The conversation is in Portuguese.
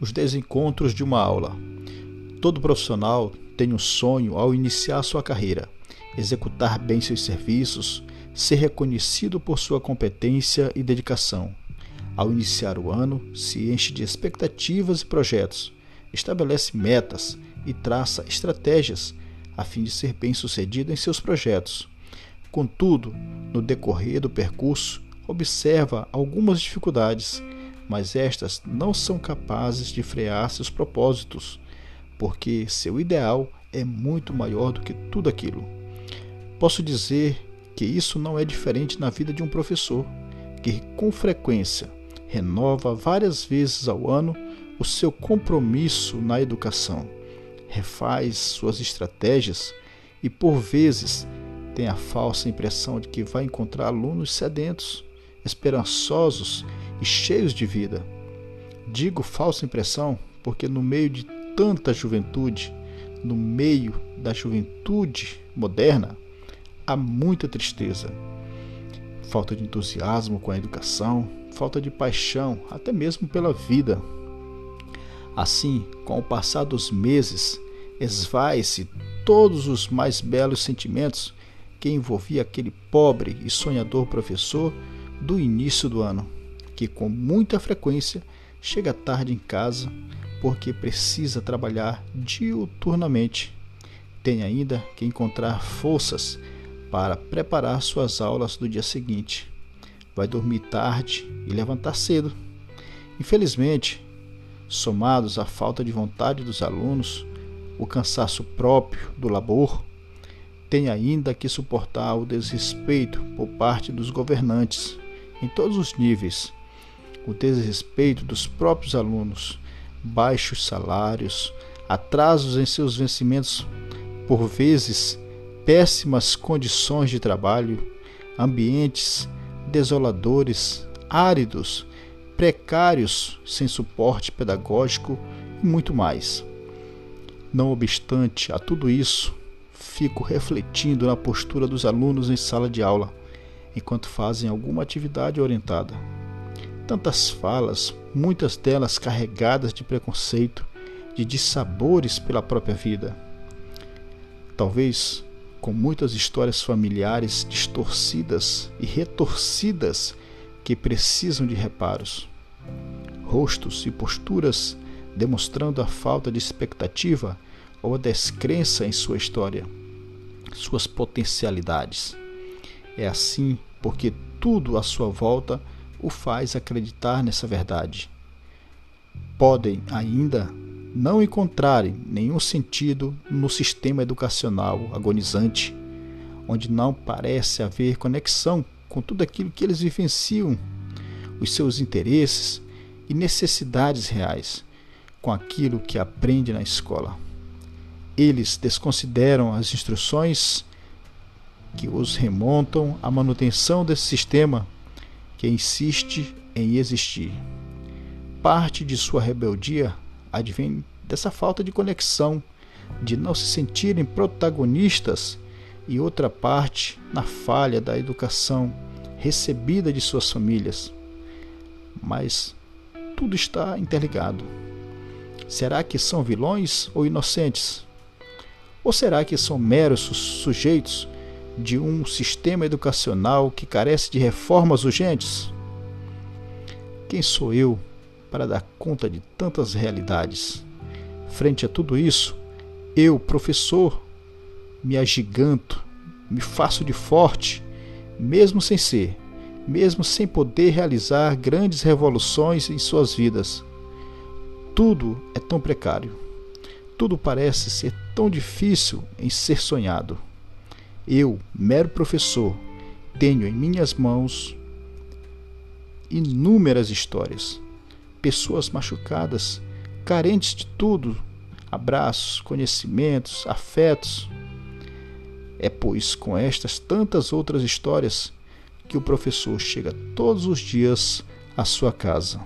os desencontros de uma aula. Todo profissional tem um sonho ao iniciar sua carreira: executar bem seus serviços, ser reconhecido por sua competência e dedicação. Ao iniciar o ano, se enche de expectativas e projetos, estabelece metas e traça estratégias a fim de ser bem-sucedido em seus projetos. Contudo, no decorrer do percurso, observa algumas dificuldades, mas estas não são capazes de frear seus propósitos, porque seu ideal é muito maior do que tudo aquilo. Posso dizer que isso não é diferente na vida de um professor, que com frequência renova várias vezes ao ano o seu compromisso na educação, refaz suas estratégias e, por vezes, tem a falsa impressão de que vai encontrar alunos sedentos, esperançosos e cheios de vida. Digo falsa impressão porque, no meio de tanta juventude, no meio da juventude moderna, há muita tristeza, falta de entusiasmo com a educação, falta de paixão, até mesmo pela vida. Assim, com o passar dos meses, esvai-se todos os mais belos sentimentos que envolvia aquele pobre e sonhador professor do início do ano, que com muita frequência chega tarde em casa porque precisa trabalhar diuturnamente. Tem ainda que encontrar forças para preparar suas aulas do dia seguinte. Vai dormir tarde e levantar cedo. Infelizmente, somados à falta de vontade dos alunos, o cansaço próprio do labor, tem ainda que suportar o desrespeito por parte dos governantes em todos os níveis, o desrespeito dos próprios alunos, baixos salários, atrasos em seus vencimentos, por vezes péssimas condições de trabalho, ambientes desoladores, áridos precários, sem suporte pedagógico e muito mais. Não obstante a tudo isso, fico refletindo na postura dos alunos em sala de aula, enquanto fazem alguma atividade orientada. Tantas falas, muitas delas carregadas de preconceito, de dissabores pela própria vida. Talvez com muitas histórias familiares distorcidas e retorcidas que precisam de reparos. Rostos e posturas demonstrando a falta de expectativa ou a descrença em sua história, suas potencialidades. É assim porque tudo à sua volta o faz acreditar nessa verdade. Podem ainda não encontrarem nenhum sentido no sistema educacional agonizante, onde não parece haver conexão com tudo aquilo que eles vivenciam, os seus interesses e necessidades reais, com aquilo que aprende na escola. Eles desconsideram as instruções que os remontam à manutenção desse sistema que insiste em existir. Parte de sua rebeldia advém dessa falta de conexão, de não se sentirem protagonistas e outra parte na falha da educação recebida de suas famílias. Mas tudo está interligado. Será que são vilões ou inocentes? Ou será que são meros sujeitos de um sistema educacional que carece de reformas urgentes? Quem sou eu para dar conta de tantas realidades? Frente a tudo isso, eu, professor, me agiganto, me faço de forte, mesmo sem ser, mesmo sem poder realizar grandes revoluções em suas vidas. Tudo é tão precário. Tudo parece ser tão difícil em ser sonhado. Eu, mero professor, tenho em minhas mãos inúmeras histórias. Pessoas machucadas, carentes de tudo, abraços, conhecimentos, afetos. É, pois, com estas tantas outras histórias que o professor chega todos os dias à sua casa.